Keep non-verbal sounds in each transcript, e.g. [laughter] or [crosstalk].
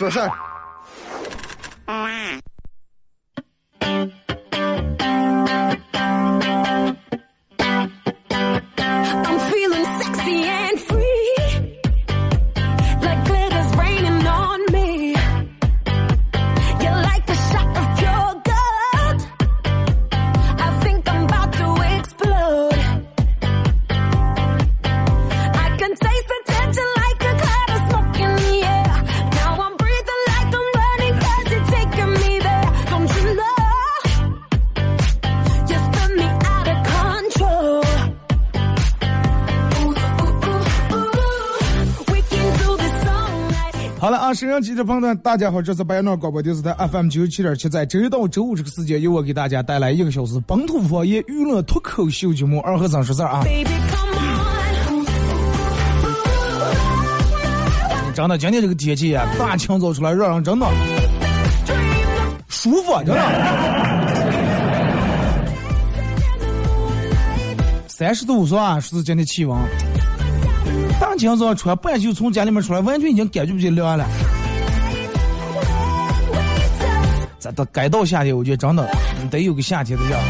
说事记者朋友们，大家好，这是白鸟广播电视台 FM 九十七点七，在周一到周五这个时间，由我给大家带来一个小时本土方言娱乐脱口秀节目《二和三说事儿》啊。真的，今天这个天气啊，大清早出来让人真的舒服，真的。三十度是吧？是今天气温。大清早穿半袖从家里面出来，完全已经感觉不见凉了。咱到该到夏天，我觉得真的得有个夏天的样。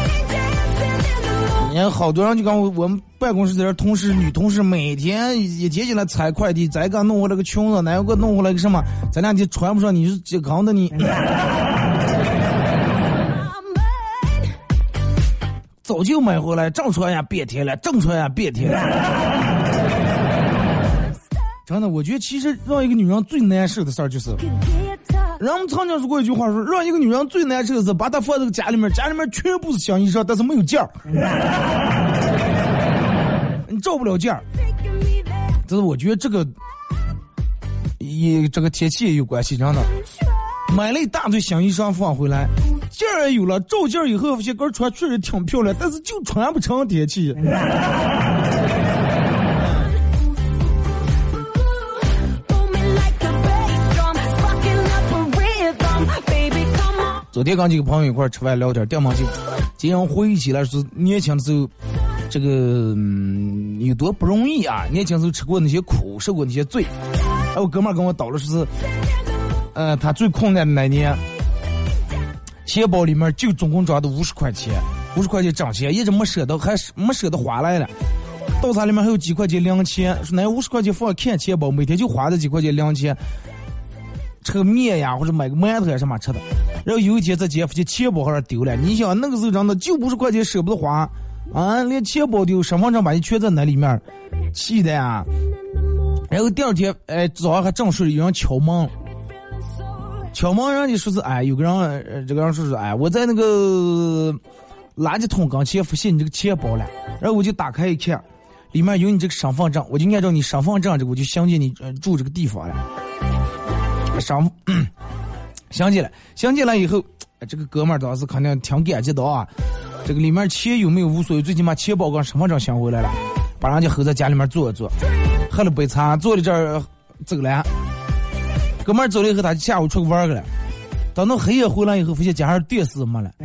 你看，好多人就跟我我们办公室这同事女同事，每天一天起来拆快递，再给弄回来个裙子，哪个弄回来个什么，咱俩就穿不上，你是这刚的你。[laughs] 早就买回来，正穿呀变天了，正穿呀变天了。[laughs] 真的，我觉得其实让一个女人最难受的事儿就是，人们曾经说过一句话，说让一个女人最难受的是把她放在家里面，家里面全部是新衣裳，但是没有件儿，你照不了件儿。这是我觉得这个，也这个天气也有关系，真的。买了一大堆新衣裳放回来，件儿也有了，照件儿以后，这根穿确实挺漂亮，但是就穿不成天气。昨天刚几个朋友一块吃饭聊天，电话就，竟然回忆起来是年轻的时候，这个嗯有多不容易啊！年轻时候吃过那些苦，受过那些罪。哎，我哥们跟我叨了是，呃，他最困难的那年，钱包里面就总共装的五十块钱，五十块钱挣钱，一直没舍得，还是没舍得花来了。刀叉里面还有几块钱零钱，说那五十块钱放看钱包，每天就花这几块钱零钱。吃个面呀，或者买个馒头呀什么吃的，然后有一天在姐夫家钱包好像丢了。你想那个时候真的就五十块钱舍不得花，啊，连钱包丢，身份证把你圈在那里面，气的呀。然后第二天，哎，早上还正睡，有人敲门，敲门人家说是哎，有个人，这个人说是哎，我在那个垃圾桶跟前发现你这个钱包了，然后我就打开一看，里面有你这个身份证，我就按照你身份证这个，我就相信你住这个地方了。上，[clears throat] 想起来，想起来以后，这个哥们儿当时肯定挺感激的啊。这个里面钱有没有无所谓，最起码钱包跟身份证想回来了，把人家吼在家里面坐一坐，喝了杯茶，坐在这儿走了。哥们儿走了以后，他就下午出去玩去了。等到黑夜回来以后，发现家上电视没了。[laughs]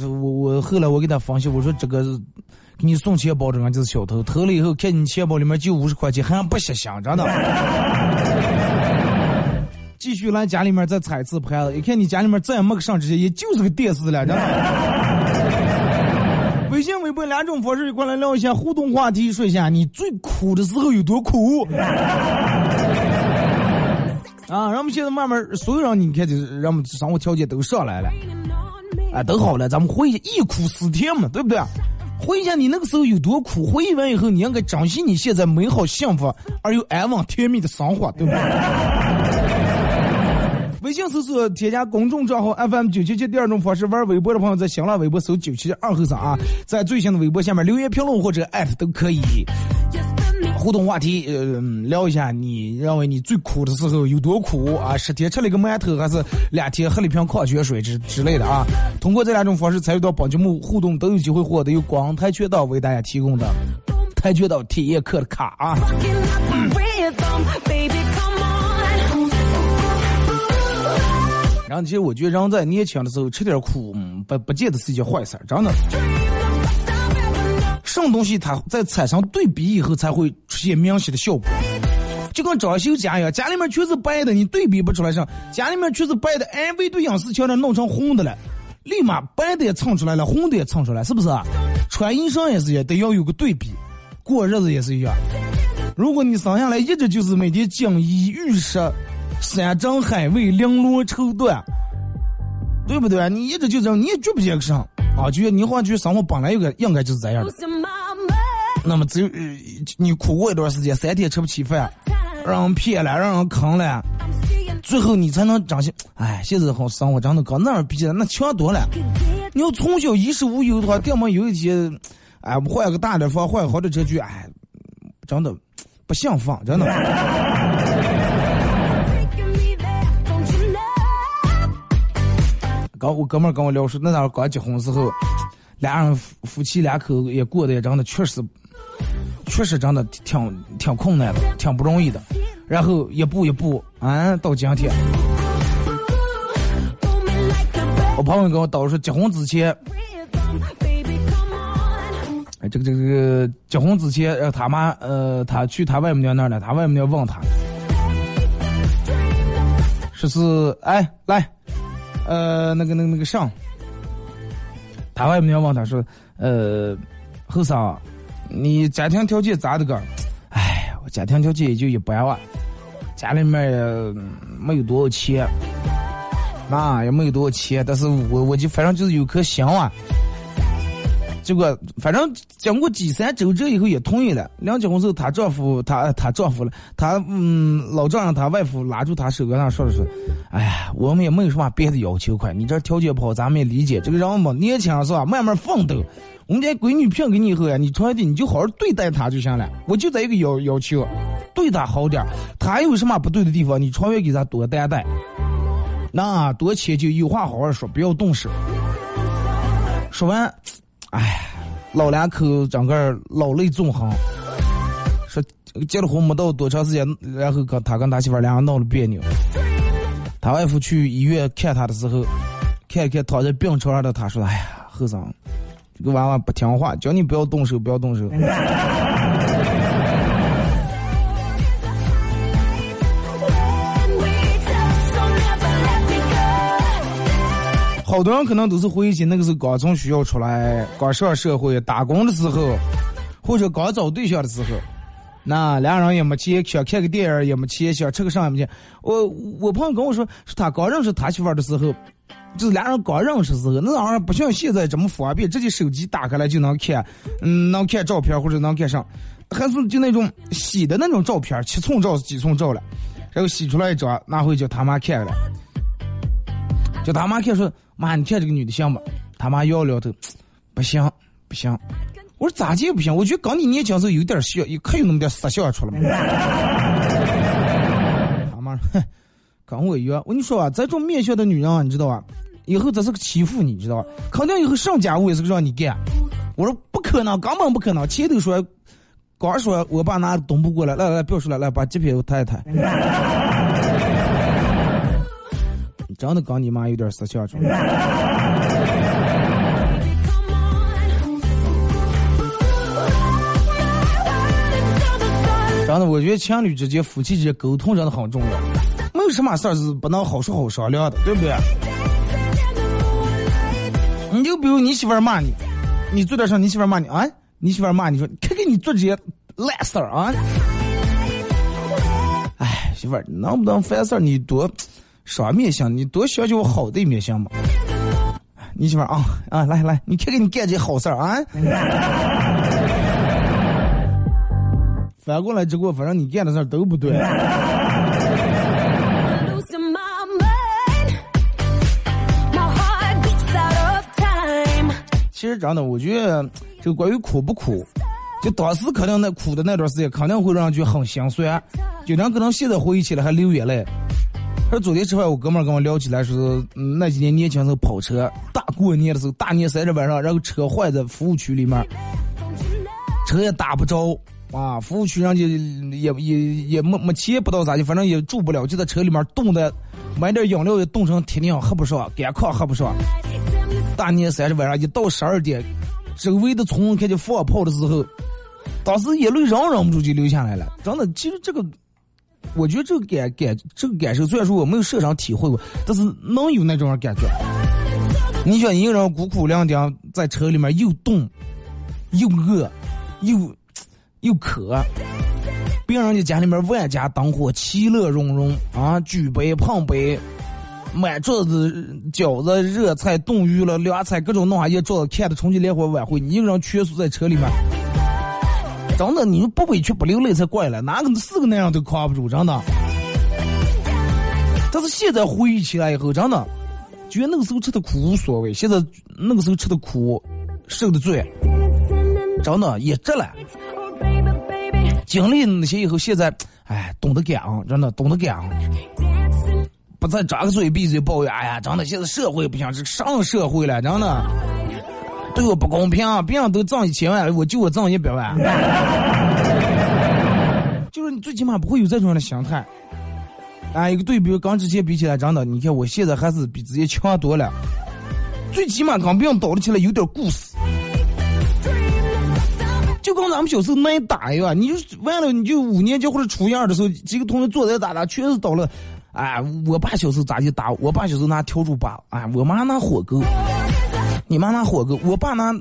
我我后来我给他分析，我说这个。给你送钱包的人就是小偷，偷了以后看你钱包里面就五十块钱，还不想想，真的。[laughs] 继续来家里面再踩次牌子，一看你家里面再也没个上这些，也就是个电视了，真的。微信、微博两种方式过来聊一下互动话题，说一下你最苦的时候有多苦。啊，咱们现在慢慢所有人，你看就是咱们生活条件都上来了，啊，都好了，咱们回忆苦思甜嘛，对不对？回忆下你那个时候有多苦，回忆完以后，你应该珍惜你现在美好、幸福而又安稳、甜蜜的生活，对不对？[laughs] 微信搜索添加公众账号 FM 九七七，第二种方式玩微博的朋友在新浪微博搜九七七二后三啊，在最新的微博下面留言评论或者艾特都可以。互动话题，呃，聊一下你认为你最苦的时候有多苦啊？十天吃了一个馒头，还是两天喝了一瓶矿泉水之之类的啊？通过这两种方式参与到本节目互动，都有机会获得由广泰拳道为大家提供的跆拳道体验课的卡啊。然后，其实我觉得人在年轻的时候吃点苦，不不见得是一件坏事，真的。什么东西它在产生对比以后才会出现明显的效果，就跟装修家一样，家里面全是白的，你对比不出来上；家里面全是白的，哎，唯独影视墙那弄成红的了，立马白的也蹭出来了，红的也蹭出来，是不是啊？穿衣裳也是一样，得要有个对比，过日子也是一样。如果你生下来一直就是每天锦衣玉食、山珍海味、绫罗绸缎，对不对？你一直就这样，你也觉不见个啥。啊，就你好像觉得生活本来应该应该就是这样的。那么只有你苦过一段时间，三天吃不起饭，让人骗了，让人坑了，最后你才能长心。哎，现在好生活真的跟那儿比起来那强多了。你要从小衣食无忧的话，要么有一天，哎，换个大点房，换个好的车去，哎，真的不想放，真的。[laughs] 刚我哥们跟我聊说，那会刚结婚时候，俩人夫夫妻两口也过得也真的确实，确实真的挺挺困难的，挺不容易的。然后一步一步，啊，到今天，我朋友跟我叨说，结婚之前，哎，这个这个结婚之前，呃，他妈呃，他去他外母娘那儿了，他外母娘问他，说是哎来。呃，那个、那个、那个上，他外面要问他说：“呃，后生，你家庭条件咋的个？哎，我家庭条件也就一般吧，家里面也没有多少钱，那也没有多少钱，但是我我就反正就是有颗心啊。”结果，反正经过几三周折以后也同意了。两结婚时候，她丈夫，她她丈夫了，她嗯老丈人，她外父拉住她手跟她说的是：“哎呀，我们也没有什么别的要求，快，你这条件不好，咱们也理解。这个人嘛，年轻是吧？慢慢奋斗。我们家闺女骗给你以后呀，你出来的你就好好对待她就行了。我就这一个要要求，对她好点。她有什么不对的地方，你长远给她多担待。那多迁就，有话好好说，不要动手。说完。”哎，老两口整个老泪纵横，说结了婚没到多长时间，然后跟他跟他媳妇两个闹了别扭。他外父去医院看他的时候，看一看躺在病床上的他，说：“哎呀，后生，这个娃娃不听话，叫你不要动手，不要动手。”好多人可能都是回忆起那个时候刚从学校出来，刚上社会打工的时候，或者刚找对象的时候，那俩人也没钱，想看个电影也没钱，想吃个啥也没钱。我我朋友跟我说，是他刚认识他媳妇的时候，就是俩人刚认识的时候，那玩意儿不像现在这么方便，直接手机打开来就能看，嗯，能看照片或者能看上，还是就那种洗的那种照片，七寸照是几寸照了，然后洗出来一张，拿回叫他妈看了，叫他妈看说。妈，你看这个女的像不？他妈摇了摇头，[tsk] 不像，不像。我说咋介不行？我觉得刚你年轻时候有点像，可有那么点色相出来了。[laughs] 他妈，哼，跟我一样。我跟你说啊，这种面相的女人啊，你知道吧？以后这是个欺负你，知道吧？肯定以后上家务也是让你干。我说不可能，根本不可能。前头说，刚说我爸拿东不过来，来来，不要说了，来把鸡皮我抬一抬。真的跟你妈有点色相出来。真的，我觉得情侣之间、夫妻之间沟通真的很重要。没有什么事儿是不能好说好商量的，对不对？你就比如你媳妇骂你，你做点事你媳妇骂你啊，你媳妇骂你说，看看你做这些烂事儿啊！哎，媳妇儿，能不能烦事儿你多？双面相，你多想想好的一面相嘛。你媳妇啊啊，来来，你看看你干这好事儿啊。反过来之后，反正你干的事儿都不对。其实真的，我觉得这个关于苦不苦，就当时肯定那苦的那段时间，肯定会让人觉得很心酸。就人可能现在回忆起来还流眼泪。说昨天吃饭，我哥们儿跟我聊起来，说那几年年轻时候跑车，大过年的时候，大年三十晚上，然后车坏在服务区里面，车也打不着啊，服务区上就也也也没没钱，不知道咋的，反正也住不了，就在车里面冻的，买点饮料也冻成铁娘喝不上，干炕喝不上。大年三十晚上一到十二点。周围的村开始放炮的时候，当时眼泪忍忍不住就流下来了。真的，其实这个，我觉得这个感感这个感受，虽然说我没有设上体会过，但是能有那种感觉。你想一个人孤苦伶仃在车里面，又冻，又饿，又又渴，别人家家里面万家灯火，其乐融融啊，举杯碰杯。满桌子饺子、热菜、冻鱼了、凉菜，各种弄下一桌子，看的春节联欢晚会，你一个人蜷缩在车里面，真的，你不委屈不流泪才怪了，哪个四个那样都扛不住，真的。但是现在回忆起来以后，真的，觉得那个时候吃的苦无所谓，现在那个时候吃的苦，受的罪，真的也值了。经历那些以后，现在，哎，懂得感恩，真的懂得感恩。不再张个嘴闭嘴抱怨，哎呀，真的，现在社会不像是上社会了，真的，对我不公平，别人都挣一千万，我就我挣一百万，[laughs] 就是你最起码不会有这种的心态。哎，一个对比，刚之前比起来，真的，你看我现在还是比之前强多了，最起码跟别人倒了起来有点故事，就跟咱们小时候挨打一样，你就完了，你就五年级或者初一二的时候，几个同学坐在打打，确实倒了。哎，我爸小时候咋就打？我爸小时候拿笤帚把，哎，我妈拿火钩，你妈拿火钩，我爸拿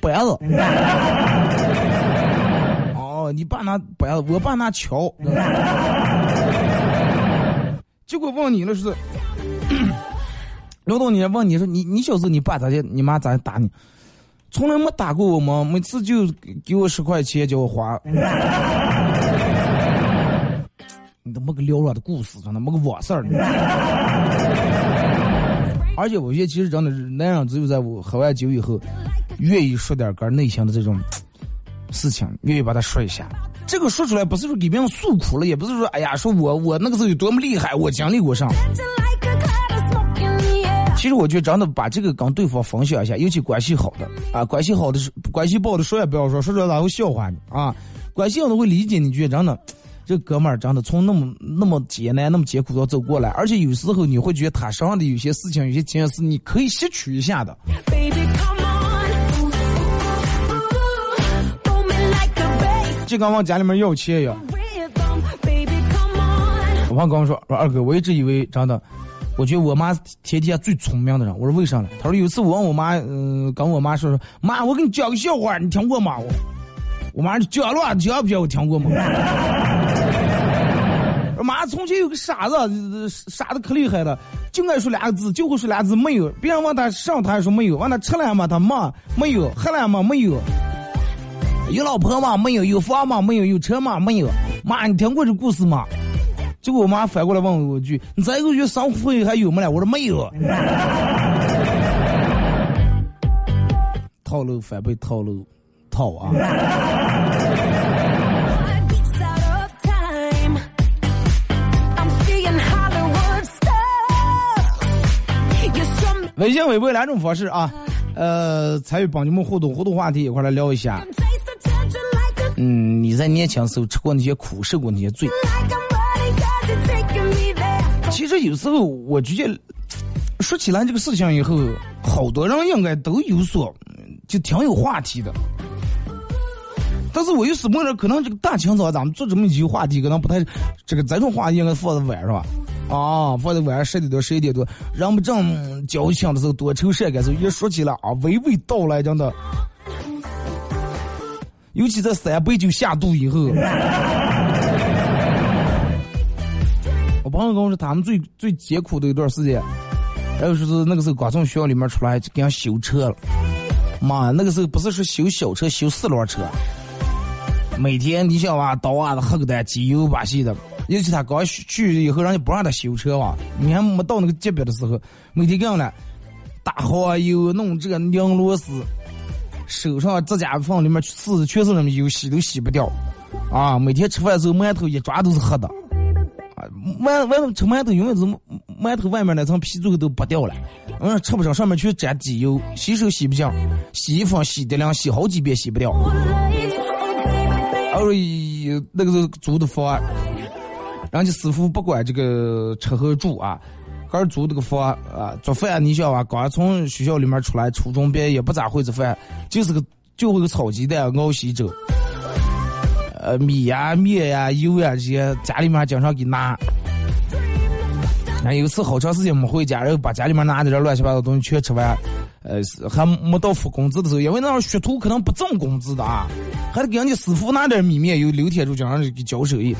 板子。[laughs] 哦，你爸拿板子，我爸拿锹。结果问你了是，刘东，你问你说你你小时候你爸咋的？你妈咋打你？从来没打过我吗？每次就给我十块钱叫我花。你都没个缭乱的故事，真的没个往事儿。而且我觉得，其实真的是男人，只有在我喝完酒以后，愿意说点个内心的这种事情，愿意把它说一下。这个说出来不是说给别人诉苦了，也不是说哎呀，说我我那个时候有多么厉害，我经历过啥。其实我觉得真的把这个跟对方分享一下，尤其关系好的啊，关系好的是关系不好的说也不要说，说出来他会笑话你啊。关系好的会理解你，觉得真的。这哥们儿真的从那么那么艰难、那么艰苦的走过来，而且有时候你会觉得他身上的有些事情、有些经验是你可以吸取一下的。就刚往家里面要钱一样。我爸跟我说：“说二哥，我一直以为真的，我觉得我妈天底下最聪明的人。”我说：“为啥呢？”他说：“有一次我问我妈，嗯，跟我妈说说，妈，我给你讲个笑话，你听过吗？”我。我妈讲了，讲不讲？我听过吗？妈，从前有个傻子，傻的可厉害了，就爱说俩字，就会说俩字，没有。别人问他上，他还说没有。问他吃了吗？他妈没有。喝了吗？没有。有老婆吗？没有。有房吗？没有。有车吗？没有。妈，你听过这故事吗？结果我妈反过来问我一句：“你这个月生活费还有没了？”我说没有。[laughs] 套路反被套路。套啊！[laughs] 微信、微博两种方式啊，呃，参与帮你们互动，互动话题一块来聊一下。嗯，你在年轻时候吃过那些苦，受过那些罪？其实有时候我直接，说起来这个事情以后，好多人应该都有所，就挺有话题的。但是我又是梦着，可能这个大清早咱们做这么一个话题，可能不太，这个这种话题应该放在晚上吧？啊，放在晚上十点多、十一点多，人不正交情的时候，多愁善感时候，一说起来啊，娓娓道来，真的。尤其在三杯酒下肚以后，[laughs] 我朋友跟我说，他们最最艰苦的一段时间，然后说是那个时候刚从学校里面出来，就给人修车了。妈，那个时候不是说修小车，修四轮车。每天你想哇，刀啊子黑个蛋，机油把戏的。尤其他刚去以后，人家不让他修车哇。你还没到那个级别的时候，每天干了打耗油、弄这个拧螺丝，手上指甲缝里面是全是那么油，洗都洗不掉。啊，每天吃饭的时候馒头一抓都是黑的。啊，馒外头吃馒头永远是馒头外面那层皮最后都剥掉了，嗯，吃不上，上面全沾机油，洗手洗不净，洗衣服洗的凉，洗好几遍洗不掉。而那个是租的房，人家师傅不管这个吃和住啊，刚租这个房啊，做饭你想啊，刚从学校里面出来，初中毕业也不咋会做饭，就是个就会个炒鸡蛋、熬稀粥。呃，米呀、面呀、油呀这些，家里面经常给拿。那有一次好长时间没回家，然后把家里面拿的这乱七八糟东西全吃完，呃，还没到付工资的时候，因为那时候学徒可能不挣工资的啊，还得给人家师傅拿点米面油，留天柱经常给交手艺。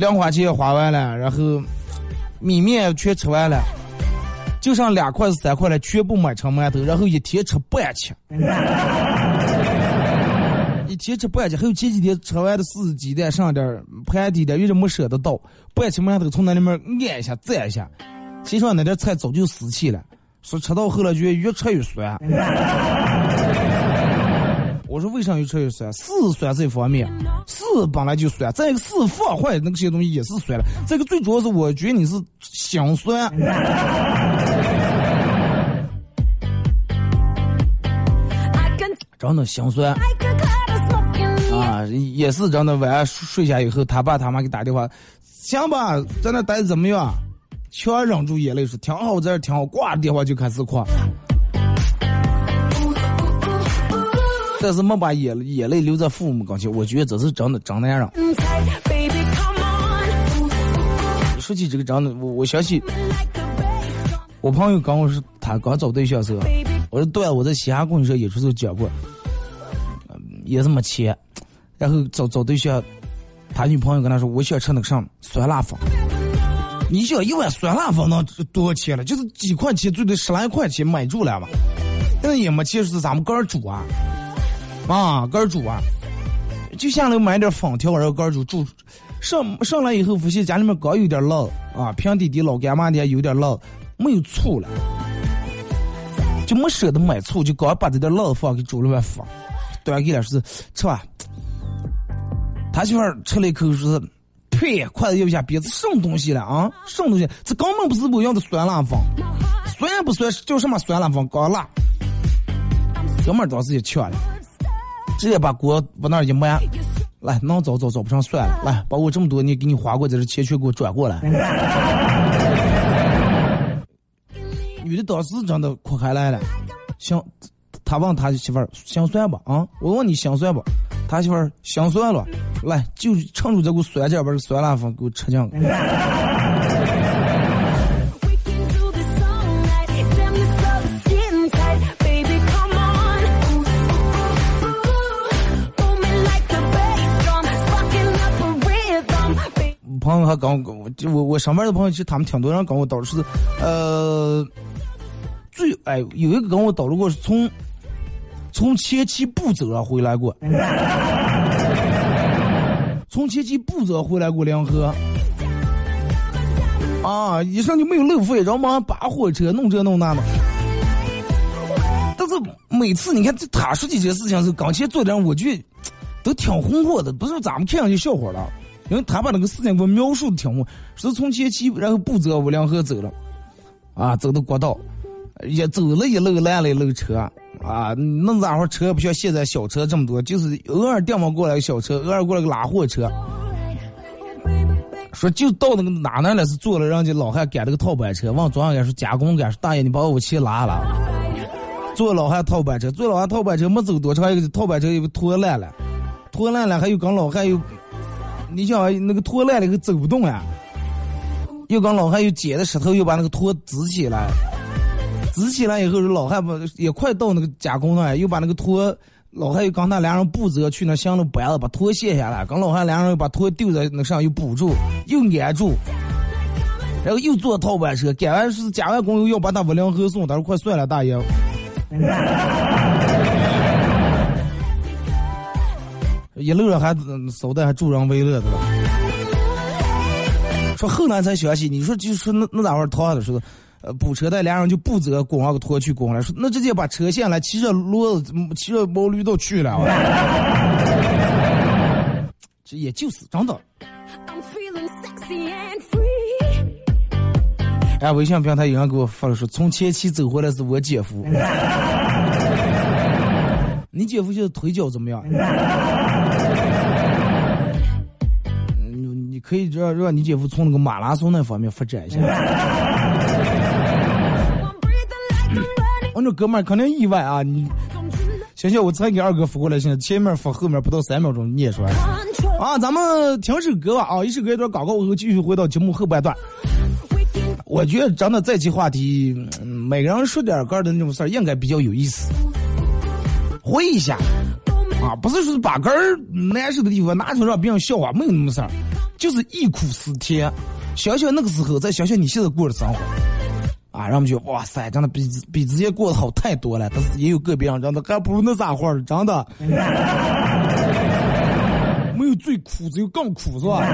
零花钱花完了，然后米面全吃完了，就剩两块是三块了，全部买成馒头，然后一天吃半吃。[laughs] 一天吃半斤，还有前几天吃完的四鸡蛋，剩点盘底的，有点没舍得倒，半吃馒头从那里面按一下蘸一下，心上那点菜早就死气了，说吃到后来觉得越吃越酸。说为啥越吃越酸？是酸这方面，是本来就酸，再一个是放坏那个些东西也是酸了，这个最主要是我觉得你是想酸。真的心酸啊！也是真的，晚上睡下以后，他爸他妈给打电话，行吧，在那待着怎么样？全忍住眼泪说挺好，在这挺好。挂电话就开始哭，但是没把眼眼泪留在父母跟前。我觉得这是真的真男人。说起这个真的，我我想起我朋友跟我说，他刚找对象时候。我说对，啊我在西安公园演出时候讲过，也是没钱，然后找找对象，他女朋友跟他说，我想吃那个什么酸辣粉。你想一碗酸辣粉能多少钱了？就是几块钱，最多十来块钱买住了嘛。那也没钱，是咱们个人煮啊，啊，个人煮啊，就下来买点粉条，然后个人煮煮。上上来以后发现家里面刚有点辣啊，平底底老干妈的有点辣，没有醋了。就没舍得买醋，就刚把这点辣放给煮了碗饭，端给了说吃吧。他媳妇吃了一口说是：“呸，筷子咬下鼻子，什么东西了啊？什么东西？这根本不是我要的酸辣粉，酸不酸叫什么酸辣粉？刚辣。”哥们当时也呛了，直接把锅往那一埋，来，能找找找不上算了，来，把我这么多年给你花过的这钱全给我转过来。[laughs] 女的当时真的哭开来了，想，他问他媳妇儿心算吧？啊，我问你心酸不？他媳妇儿心算了，来，就趁着这股酸劲把这酸辣粉给我吃进。朋友还跟我，我我上班的朋友，其实他们挺多人跟我叨是，呃。最哎，有一个跟我叨了过，是从从前期不走上回来过，[laughs] 从前期不走回来过两河，啊，一上就没有路费，然后马上扒火车，弄这弄那的。但是每次你看这他说起这些事情是，刚前做的人，我觉得都挺红火的，不是咱们看上去笑话了，因为他把那个事情给我描述的挺红，是从前期然后不走往两河走了，啊，走到国道。也走了一路烂了一路车啊，那咋会车不像现在小车这么多，就是偶尔电话过来个小车，偶尔过来个拉货车。说就到那个哪那了是坐了人家老汉赶那个套板车，往庄上说加工赶说大爷你把我钱拉了。坐老汉套板车，坐老汉套板车没走多长，一个套板车又拖烂了，拖烂了还有跟老汉又，你想那个拖烂了又走不动呀，又跟老汉又捡的石头又把那个拖支起来。支起来以后，老汉不也快到那个加工了，又把那个拖，老汉又刚他俩人步着去那箱子搬了，把拖卸下来，跟老汉俩人又把拖丢在那上，又补住，又粘住，然后又坐套板车，赶完是加完工又要把他往梁河送，他说快算了，大爷，一路上还捎带还助人为乐的了。说后来才想起，你说就说那那咋会儿他的时候。呃补车带，俩人就不择工上个拖去工了，说那直接把车卸来，骑着骡子，骑着毛驴都去了。[laughs] 这也就是真的。哎，微信平台有人给我发了说，从前期走回来是我姐夫。[laughs] 你姐夫现在腿脚怎么样？[laughs] 嗯你可以让让你姐夫从那个马拉松那方面发展一下。我这哥们儿肯定意外啊！你想想，我才给二哥发过来，现在前面发后面不到三秒钟念出来。啊，咱们听首歌吧啊！一首歌一段广告，我后继续回到节目后半段。我觉得真的这期话题，每个人说点歌的那种事儿，应该比较有意思。回一下，啊，不是说把根儿难受的地方拿出来让别人笑话，没有那么事儿，就是忆苦思甜，想想那个时候，再想想你现在过的生活，啊，让我们觉得哇塞，真的比比之前过得好太多了。但是也有个别人真的还不如那啥活儿，真的，[laughs] 没有最苦，只有更苦，是吧？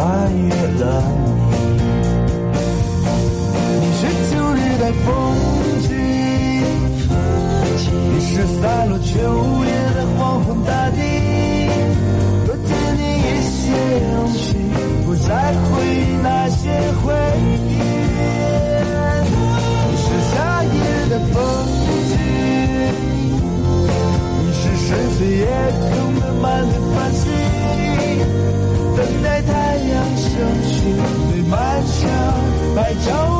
穿越了长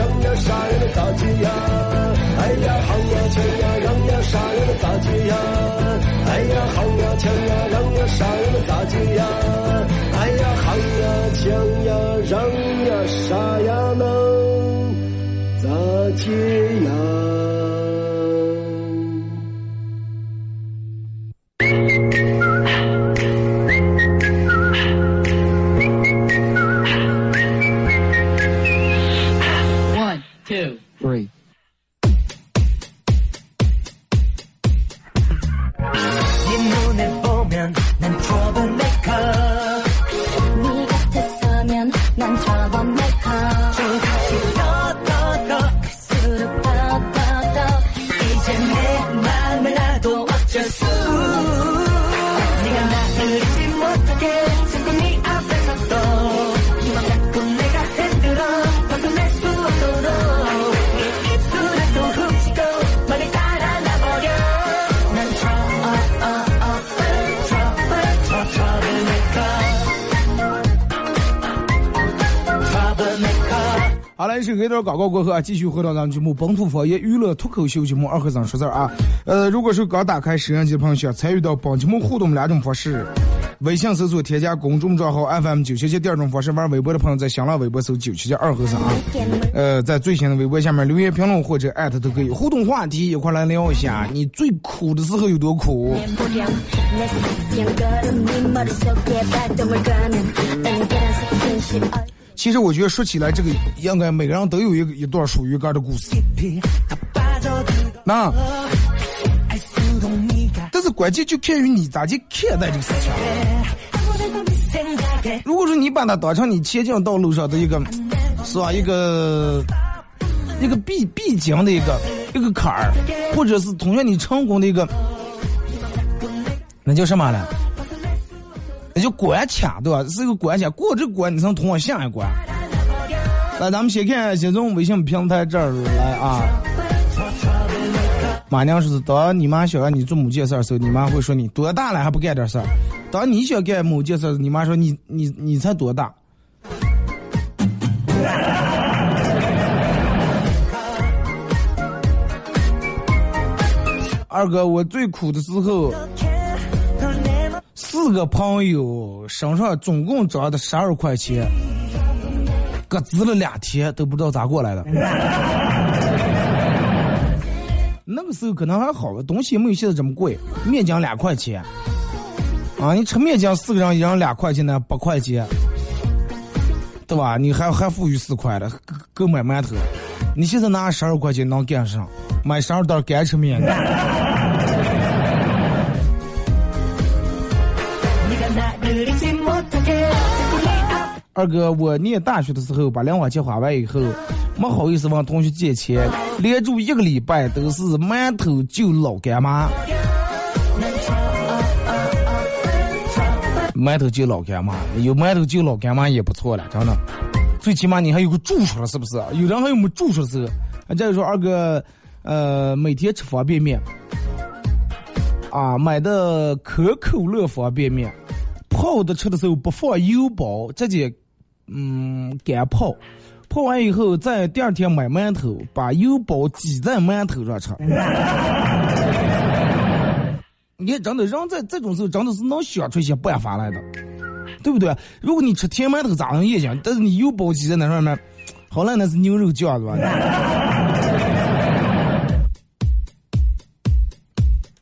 呀，杀人的大街呀！哎呀，好呀，抢呀，让呀，杀人的大街呀！哎呀，好呀，抢呀，让呀，杀人的大街呀！哎呀，好呀，抢呀，让呀，杀呀，能大街呀！是一段广告过后啊，继续回到咱们节目《本土方言娱乐脱口秀》节目二和尚说事儿啊。呃，如果是刚打开摄像机的朋友，想参与到本节目互动两种方式：微信搜索添加公众账号 FM 九七七；第二种方式，玩微博的朋友在新浪微博搜九七七二和尚啊。呃，在最新的微博下面留言评论或者艾特都可以互动话题，一块来聊一下你最苦的时候有多苦。其实我觉得说起来，这个应该每个人都有一一段属于个的故事。那，但是关键就看于你咋去看待这个事情。如果说你把它当成你前进道路上的一个，是吧？一个一个必必经的一个一个坎儿，或者是通向你成功的一个，那叫什么呢？那就关卡对吧？是个关卡，过这关你才能通往下一关。来，咱们先看先从微信平台这儿来啊。马娘说是当你妈想让你做某件事的时候，你妈会说你多大了还不干点事儿；当你想干某件事，你妈说你你你才多大。[laughs] 二哥，我最苦的时候。四个朋友身上总共涨的十二块钱，各值了两天都不知道咋过来的。[laughs] 那个时候可能还好，东西没有现在这么贵，面浆两块钱。啊，你吃面浆四个人一人两块钱呢，八块钱，对吧？你还还富裕四块的，够买馒头。你现在拿十二块钱能干上，买十二袋干吃面。二哥，我念大学的时候把零花钱花完以后，没好意思问同学借钱，连住一个礼拜都是馒头就老干妈。馒头就老干妈，有馒头就老干妈也不错了，真的。最起码你还有个住处了，是不是？有人还有没住处的时候，再就说二哥，呃，每天吃方便面，啊，买的可口乐方便面，泡的吃的时候不放油包，直接。嗯，干泡，泡完以后，在第二天买馒头，把油包挤在馒头上吃。[laughs] 你，真的，人在这种时候真的是能想出一些办法来的，对不对？如果你吃甜馒头咋能也行？但是你油包挤在那上面，好了，那是牛肉酱，是吧？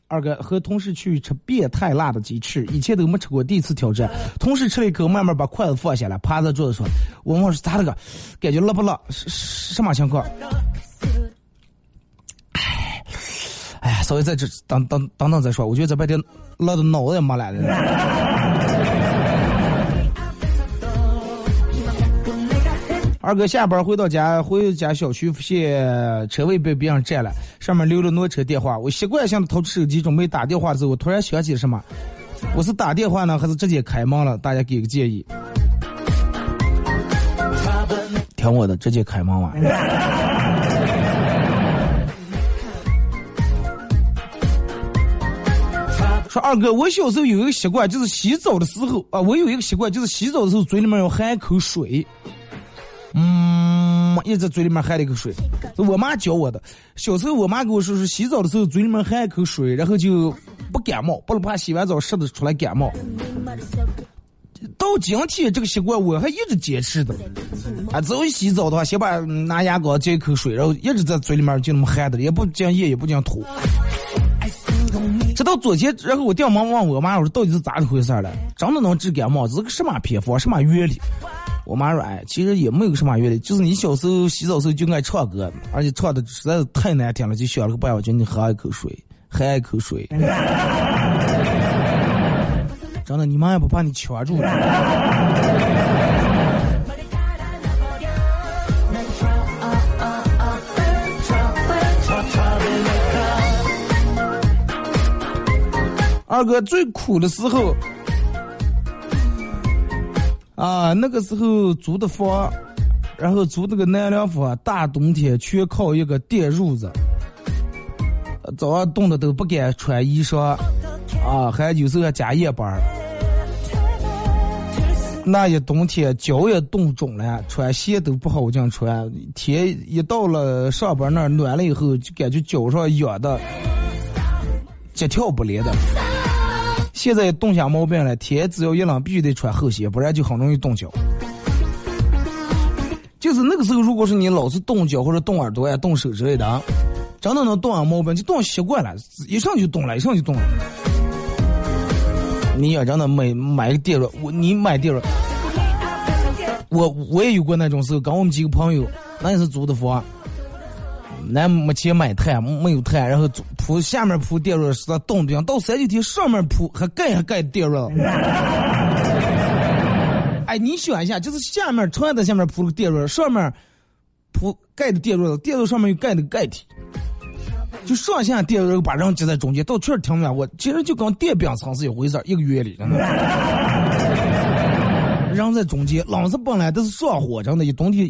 二哥和同事去吃变态辣的鸡翅，以前都没吃过，第一次挑战。同事吃了一口，慢慢把筷子放下来，趴在桌子上。我问是咋了个？感觉辣不辣？什什么情况？哎，哎呀，稍微在这等等等等再说。我觉得这半天辣的脑子也没了二哥下班回到家，回家小区发现车位被别人占了，上面留了挪车电话。我习惯性的掏出手机准备打电话的时候，我突然想起什么，我是打电话呢，还是直接开门了？大家给个建议。听我的，直接开门玩。[laughs] 说二哥，我小时候有一个习惯，就是洗澡的时候啊，我有一个习惯，就是洗澡的时候嘴里面要含一口水，嗯，一直嘴里面含了一口水，是我妈教我的。小时候我妈跟我说，是洗澡的时候嘴里面含一口水，然后就不感冒，不是怕洗完澡湿的出来感冒。到今天这个习惯我还一直坚持的，啊，只要一洗澡的话，先把拿牙膏接一口水，然后一直在嘴里面就那么含着，也不讲咽，也不讲吐。直到昨天，然后我掉毛问我妈，我说到底是咋回事儿了？真的能治感冒？这是个什么偏方？什么原理？我妈说，哎，其实也没有什么原因，就是你小时候洗澡时候就爱唱歌，而且唱的实在是太难听了，就想了个办法，叫你喝一口水，喝一口水。真的，你妈也不怕你呛住了。[laughs] 二哥最苦的时候啊，那个时候租的房，然后租那个南凉房，大冬天全靠一个电褥子，早上冻的都不敢穿衣裳，啊，还有时候还加夜班那一冬天脚也冻肿了，穿鞋都不好讲穿。天一到了上班那儿暖了以后，就感觉脚上痒的，急跳不连的。现在冻下毛病了，天只要一冷，必须得穿厚鞋，不然就很容易冻脚。就是那个时候，如果是你老是冻脚或者冻耳朵呀、冻手之类的，真的能冻上毛病，就冻习惯了，一上就冻了，一上就冻了。你要真的买买个电褥，我你买电褥，我我也有过那种时候，跟我们几个朋友，那也是租的房。那没钱买炭，没有炭，然后铺下面铺电褥，实在冻不行。到三九天上面铺还盖还盖电褥。[laughs] 哎，你想一下，就是下面穿在下面铺了个电褥，上面铺盖的电褥，电褥上面又盖的盖体，就上下电褥把人挤在中间，到确实挺暖和。其实就跟电饼层是一回事，一个原理。人 [laughs] 在中间，冷是本来都是上火，真的，一冬天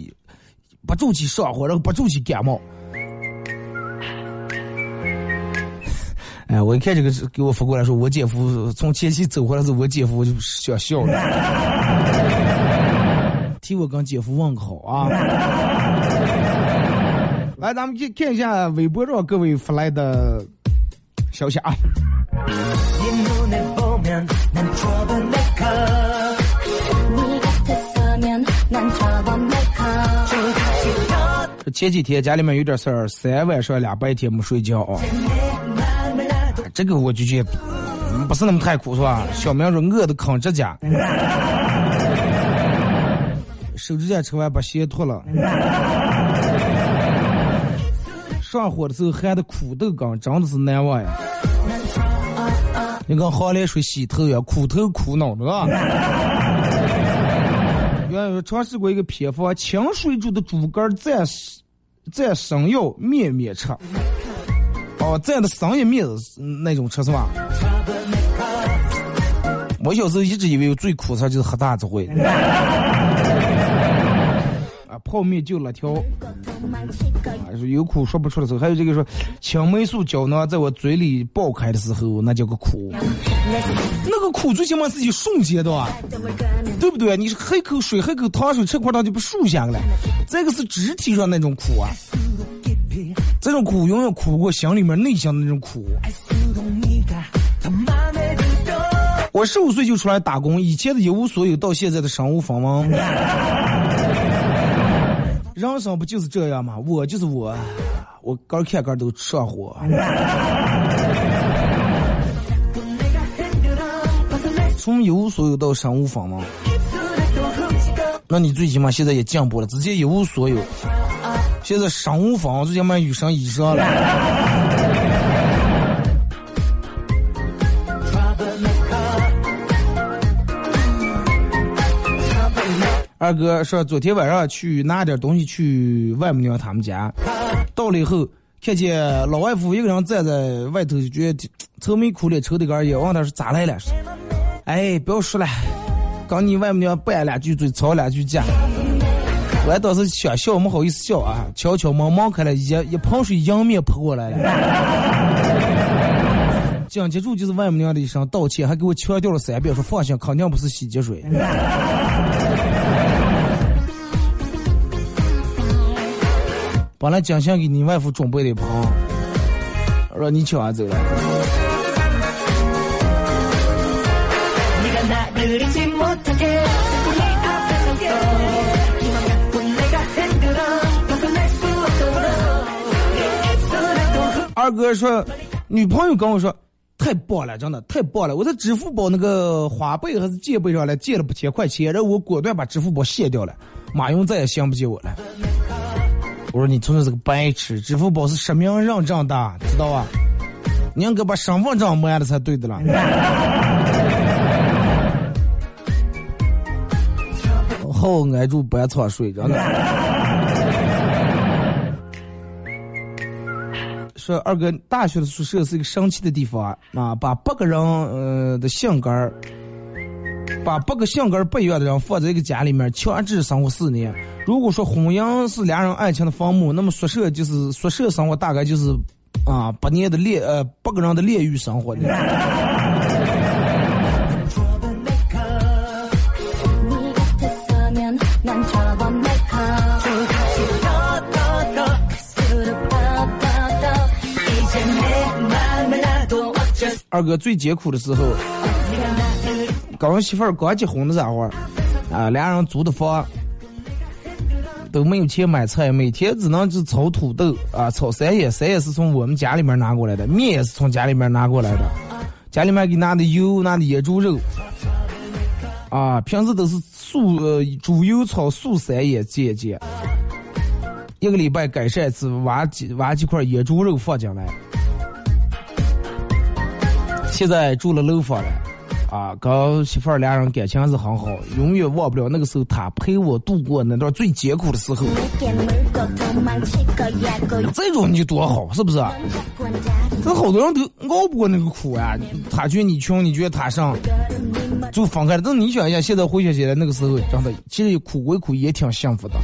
不住气上火，然后不住气感冒。哎，我一看这个给我发过来说，我姐夫从前期走回来时，我姐夫我就想笑了，[laughs] 替我跟姐夫问个好啊！[laughs] 来，咱们去看一下微博上各位发来的消息啊。前几天家里面有点事儿，三晚上俩白天没睡觉啊。这个我就觉得不是那么太苦是吧？小明说饿的啃指甲，[laughs] 手指甲吃完把鞋脱了。上火的时候含的苦豆干真的是难忘呀！你跟黄连水洗头呀，苦头苦脑的啊！原来尝试过一个偏方，清水煮的猪肝蘸蘸生药面面吃。哦，蘸的商业面那种吃是吧？我小时候一直以为最苦的就是喝大子会。啊，泡面就辣条。啊，有苦说不出的时候，还有这个说青霉素胶囊在我嘴里爆开的时候，那叫个苦。那个苦最起码是一瞬间的，对不对？你是喝一口水，喝口糖水，吃块糖就不竖下来。这个是肢体上那种苦啊。这种苦永远苦不过心里面内向的那种苦。我十五岁就出来打工，以前的一无所有，到现在的身无分文。[laughs] 人生不就是这样吗？我就是我，我干看干都上火。[laughs] 从一无所有到身无分文，那你最起码现在也进步了，直接一无所有。现在商务房，最起码有身衣裳了。[laughs] 二哥说，昨天晚上去拿点东西去外母娘他们家，到了以后，看见老外父一个人站在外头，就觉得愁眉苦脸，抽的根烟。问他是咋来了？哎，不要说了，跟你外母娘拌两句嘴，吵两句架。我当时想笑，没好意思笑啊，悄悄忙忙开了，一一盆水迎面泼过来了。[laughs] 紧接住就是外母娘的一声道歉，还给我强调了三遍，说放心，肯定不是洗洁水。[laughs] 本来精心给你外父准备的盆，让你抢走了。二哥说，女朋友跟我说，太棒了，真的太棒了。我在支付宝那个花呗还是借呗上来借了八千块钱，然后我果断把支付宝卸掉了，马云再也想不起我了。我说你真的是个白痴，支付宝是实名认证的，知道吧？你应该把身份证抹了才对的 [laughs] 了。好挨住班床睡，真的。说二哥，大学的宿舍是一个神奇的地方啊！把八个人呃的性格儿，把八个性格儿不一样的人放在一个家里面，强制生活四年。如果说婚姻是两人爱情的坟墓，那么宿舍就是宿舍生活大概就是啊八年的炼呃八个人的炼狱生活的。二哥最艰苦的时候，跟媳妇儿刚结婚的时候，啊，俩人租的房，都没有钱买菜，每天只能是炒土豆啊，炒三叶，三叶是从我们家里面拿过来的，面也是从家里面拿过来的，家里面给拿的油，拿的野猪肉，啊，平时都是素呃猪油炒素三叶煎煎，一个礼拜改善一次，挖几挖几块野猪肉放进来。现在住了楼房了，啊，跟媳妇儿俩人感情还是很好，永远忘不了那个时候他陪我度过那段最艰苦的时候。这种你就多好，是不是？这好多人都熬不过那个苦啊！他觉得你穷，你觉得他上，就分开了。但是你想一下，现在回想起来，那个时候真的，其实苦归苦，也挺幸福的。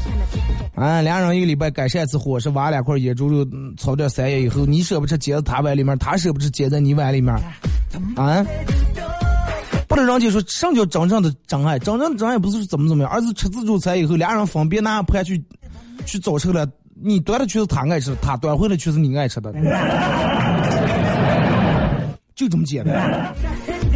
啊，俩人一个礼拜改善一次伙食，挖两块野猪肉，炒点三叶以后，你舍不得接在他碗里面，他舍不得接在你碗里面。啊！不能让人家说什么叫真正的真爱，真正的真爱不是怎么怎么样，而是吃自助餐以后，俩人分别拿盘去去早吃了，你端的却是他爱吃，他端回来却是你爱吃的，[laughs] 就这么简单。[laughs]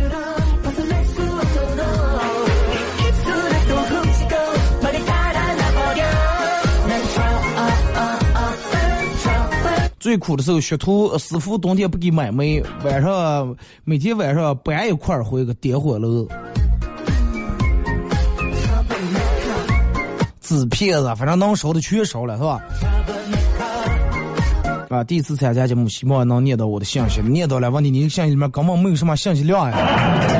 最苦的时候，学徒师傅冬天不给买煤，晚上每天晚上搬一块儿回个点火炉。纸片子，反正能烧的全烧了，是吧？啊，第一次参加节目，希望能念到我的信息，念到了，问题你信息里面根本没有什么信息量呀。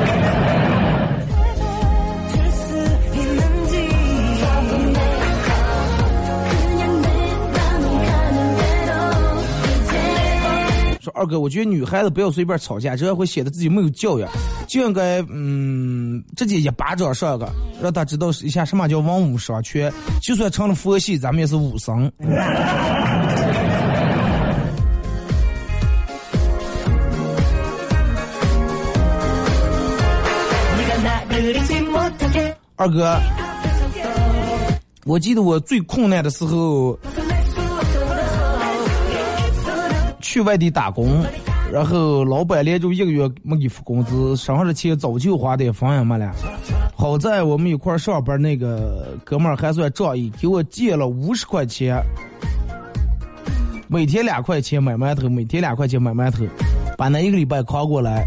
二哥，我觉得女孩子不要随便吵架，这样会显得自己没有教养，就应该嗯，直接一巴掌上个，让他知道一下什么叫文武双全。就算成了佛系，咱们也是武僧。二哥，我记得我最困难的时候。去外地打工，然后老板连着一个月没给付工资，身上的钱早就花的房也没了。好在我们一块上班那个哥们儿还算仗义，给我借了五十块钱，每天两块钱买馒头，每天两块钱买馒头，把那一个礼拜扛过来。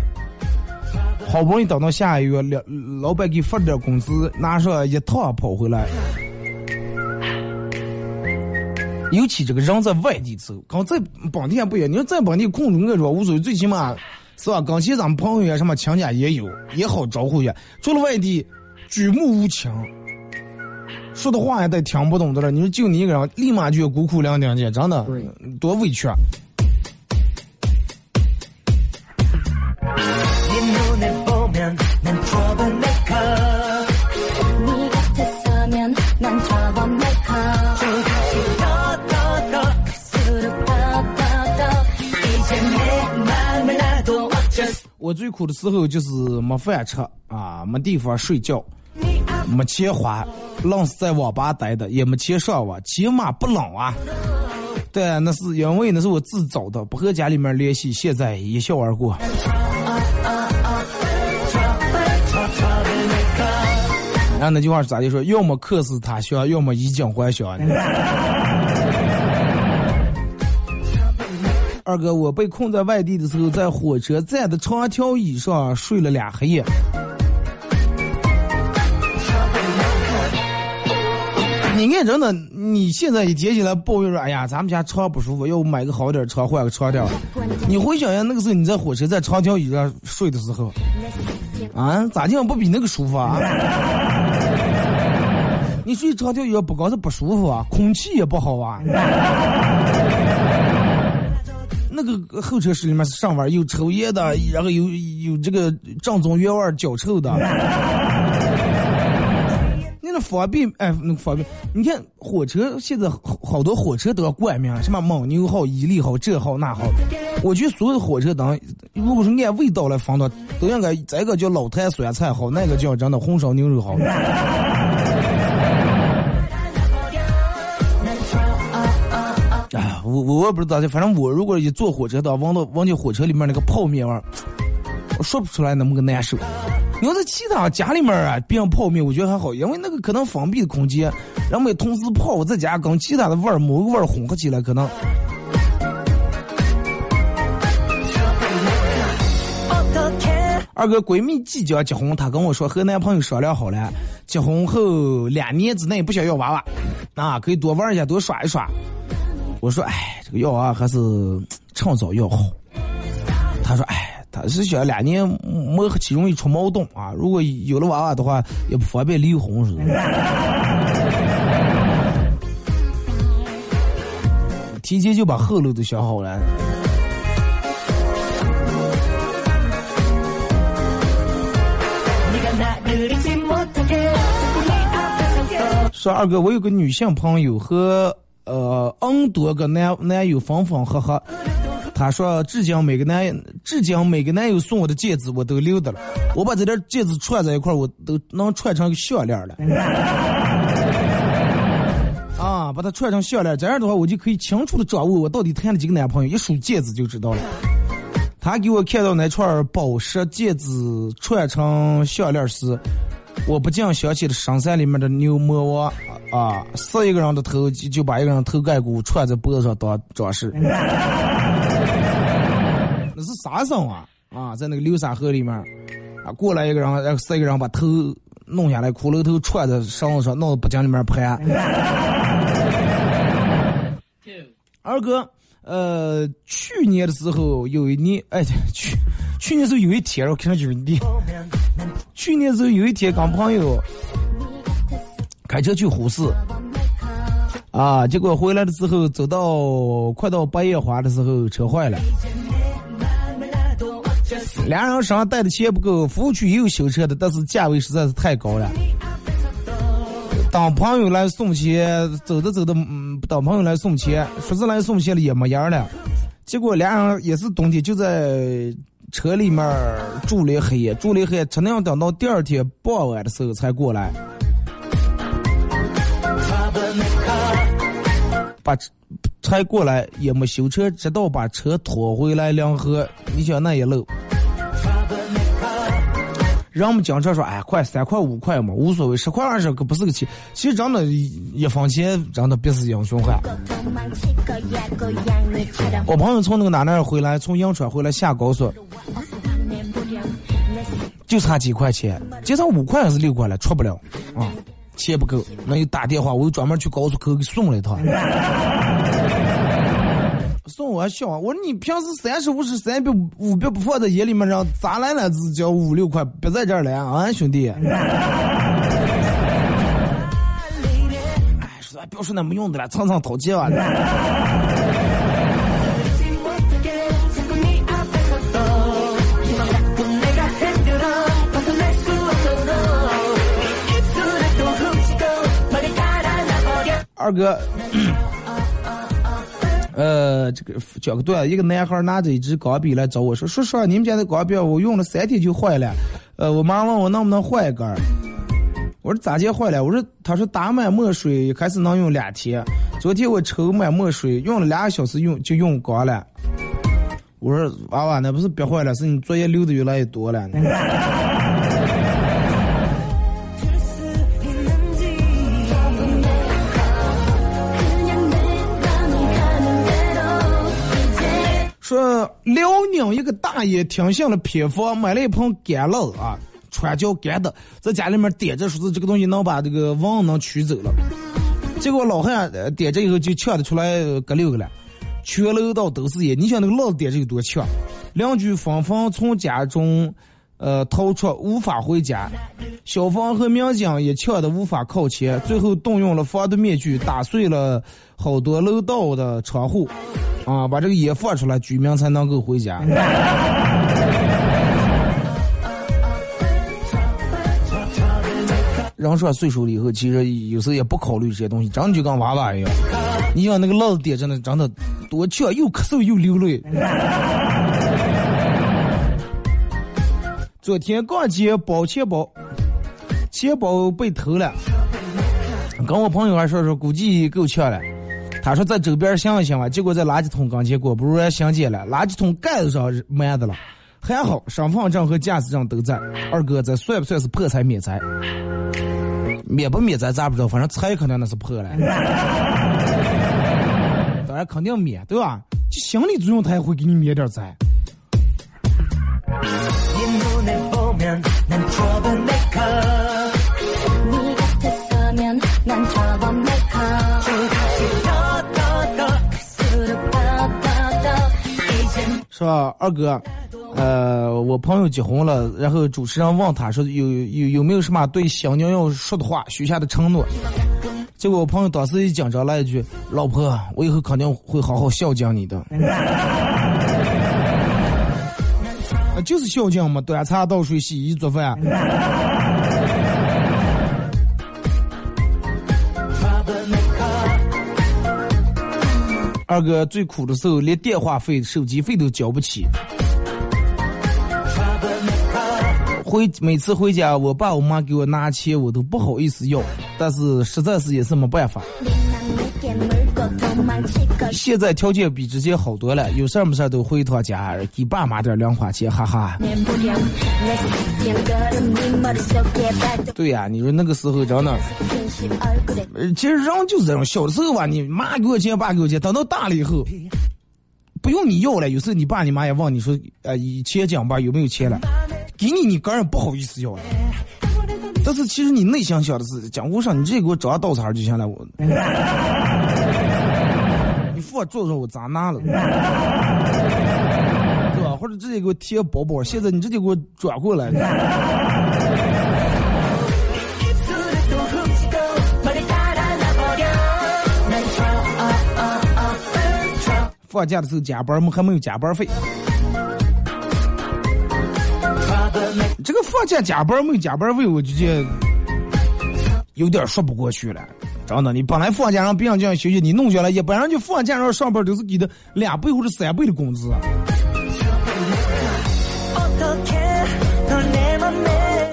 好不容易等到下个月，老老板给发点工资，拿上一趟跑回来。尤其这个人在外地走，刚在本地还不一样。你说在本地空中我说无所谓，最起码是吧？跟前咱们朋友呀，什么亲家也有，也好招呼一下。除了外地，举目无亲，说的话也得听不懂的了。你说就你一个人，立马就要孤苦伶仃的，真的多委屈。我最苦的时候就是没饭吃啊，没地方睡觉，没钱花，愣是在网吧待的，也没钱上网，起码不冷啊。对，那是因为那是我自找的，不和家里面联系，现在一笑而过。然后那句话是咋的说？要么客死他乡，要么衣锦还乡。二哥，我被困在外地的时候，在火车站的长条椅上睡了俩黑夜。你看，真的，你现在一提起来抱怨说：“哎呀，咱们家床不舒服，要不买个好点床，换个床垫。”你回想一下，那个时候你在火车在长条椅上睡的时候，啊，咋地不比那个舒服啊？你睡长条椅不光是不舒服啊，空气也不好啊。那个候车室里面是上班有抽烟的，然后有有这个正宗原味脚臭的。你 [laughs] 那方便哎，那方便。你看火车现在好好多火车都要冠名，什么蒙牛号、伊利号，这号那号。我觉得所有的火车灯，如果是按味道来分的，都应该这个叫老坛酸菜好，那个叫真的红烧牛肉好。我我也不知道，反正我如果一坐火车到，闻到闻见火车里面那个泡面味儿，我说不出来那么个难受。你要在其他家里面啊，别泡面，我觉得还好，因为那个可能封闭的空间，然后同时泡，我在家跟其他的味儿某个味儿混合起来，可能。二哥闺蜜即将结婚，她跟我说和男朋友商量好了，结婚后两年之内不想要娃娃，啊，可以多玩一下，多耍一耍。我说，哎，这个要娃还是 [tsk] 趁早要好。他说，哎，他是想两年磨合期容易出矛盾啊，如果有了娃娃的话，也不方便离婚似的。[laughs] 提前就把后路都想好了。说二哥，我有个女性朋友和。呃，N 多个男男友分分合合，他说至今每个男至今每个男友送我的戒指我都留着了，我把这点戒指串在一块我都能串成个项链了。[laughs] 啊，把它串成项链，这样的话我就可以清楚的掌握我到底谈了几个男朋友，一数戒指就知道了。他给我看到那串宝石戒指串成项链时，我不禁想起了深山里面的牛魔王。啊，死一个人的头就就把一个人头盖骨串在脖子上当装饰，[laughs] 那是啥生啊？啊，在那个流沙河里面，啊，过来一个人，然后死一个人把头弄下来，骷髅头串在绳子上，弄到脖颈里面拍。[laughs] 二哥，呃，去年的时候有一年，哎，[laughs] 去去年时候有一天，我看到就是你，[laughs] 去年时候有一天跟朋友。开车去呼市，啊，结果回来的时候，走到快到八叶花的时候，车坏了。两人身上带的钱不够，服务区也有修车的，但是价位实在是太高了。当朋友来送钱，走着走着，嗯，当朋友来送钱，说是来送钱了也没样了。结果俩人也是冬天就在车里面住了一黑，住了一黑，真样等到第二天傍晚的时候才过来。把才过来也没修车，直到把车拖回来两河。你想那一路，人们经常说：“哎，快三块五块嘛，无所谓，十块二十可不是个钱。其实真的，一分钱真的别是英雄汉。我朋友从那个哪哪回来，从银川回来下高速，就差几块钱，结上五块还是六块了，出不了啊。钱不够，那又打电话，我又专门去高速口给送了一趟。送我笑！我说你平时三十五十三百五百不放在眼里面，让咋来了只交五六块，别在这儿来啊，兄弟！哎，说不要说那没用的了，蹭蹭掏钱啊！二哥，呃，这个讲个段，一个男孩拿着一支钢笔来找我说：“叔叔，你们家的钢笔我用了三天就坏了，呃，我妈问我能不能换一根儿。”我说咋就坏了？我说，他说打满墨水开始能用两天，昨天我抽满墨水用了两个小时用就用光了。我说娃娃，那不是憋坏了，是你作业留的越来越多了。说辽宁一个大爷听信了偏方，买了一盆干辣子啊，川椒干的，在家里面点着，说是这个东西能把这个蚊能驱走了。结果老汉点着以后就呛得出来个六个了，全楼道都是烟。你想那个辣子点着有多呛？邻居纷纷从家中呃逃出，无法回家。消防和民警也呛得无法靠前，最后动用了防毒面具，打碎了好多楼道的窗户。啊，把这个烟放出来，居民才能够回家。[laughs] 人上岁数了以后，其实有时候也不考虑这些东西，真的就跟娃娃一样。你像那个老子点真的真的多呛，又咳嗽又流泪。昨天刚接包钱包，钱包被偷了，跟我朋友还说说，估计够呛了。他说在周边想一想吧，结果在垃圾桶刚结果不如人相见了。垃圾桶盖子上埋的了，还好身份证和驾驶证都在。二哥，这算不算是破财免灾？免不免灾咋不知道，反正财肯定那是破了。当然肯定免，对吧？这心理作用，他也会给你免点灾是吧，二哥？呃，我朋友结婚了，然后主持人问他说有有有没有什么对新娘要说的话、许下的承诺？结果我朋友当时一紧张来一句：“老婆，我以后肯定会好好孝敬你的。”就是孝敬嘛，端茶倒水、洗衣做饭。二哥最苦的时候，连电话费、手机费都交不起。回每次回家，我爸我妈给我拿钱，我都不好意思要，但是实在是也是没办法。现在条件比之前好多了，有事儿没事儿都回一趟家，给爸妈点零花钱，哈哈。对呀，你说那个时候真的，其实人就是这种，小的时候吧，你妈给我钱，爸给我钱，等到大了以后，不用你要了，有时候你爸你妈也问你说，呃，钱讲吧，有没有钱了？给你，你个人不好意思要了。但是其实你内心想的是，讲我上你直接给我找稻草就行了，我。你付我做做我咋拿了？对吧？或者直接给我贴包包，现在你直接给我转过来。放假的时候加班，没还没有加班费。这个放假加班没有加班费，我就觉得有点说不过去了。真的，你本来放假让别人这样休息，你弄下来，一般人就放假让上班都是给的两倍或者三倍的工资。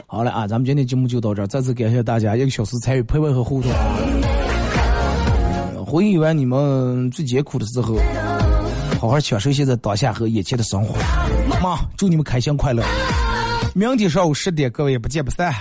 好了啊，咱们今天节目就到这儿，再次感谢大家一个小时参与陪伴和互动。回忆完你们最艰苦的时候，好好享受现在当下和眼前的生活。妈，祝你们开心快乐。明天上午十点，各位不见不散。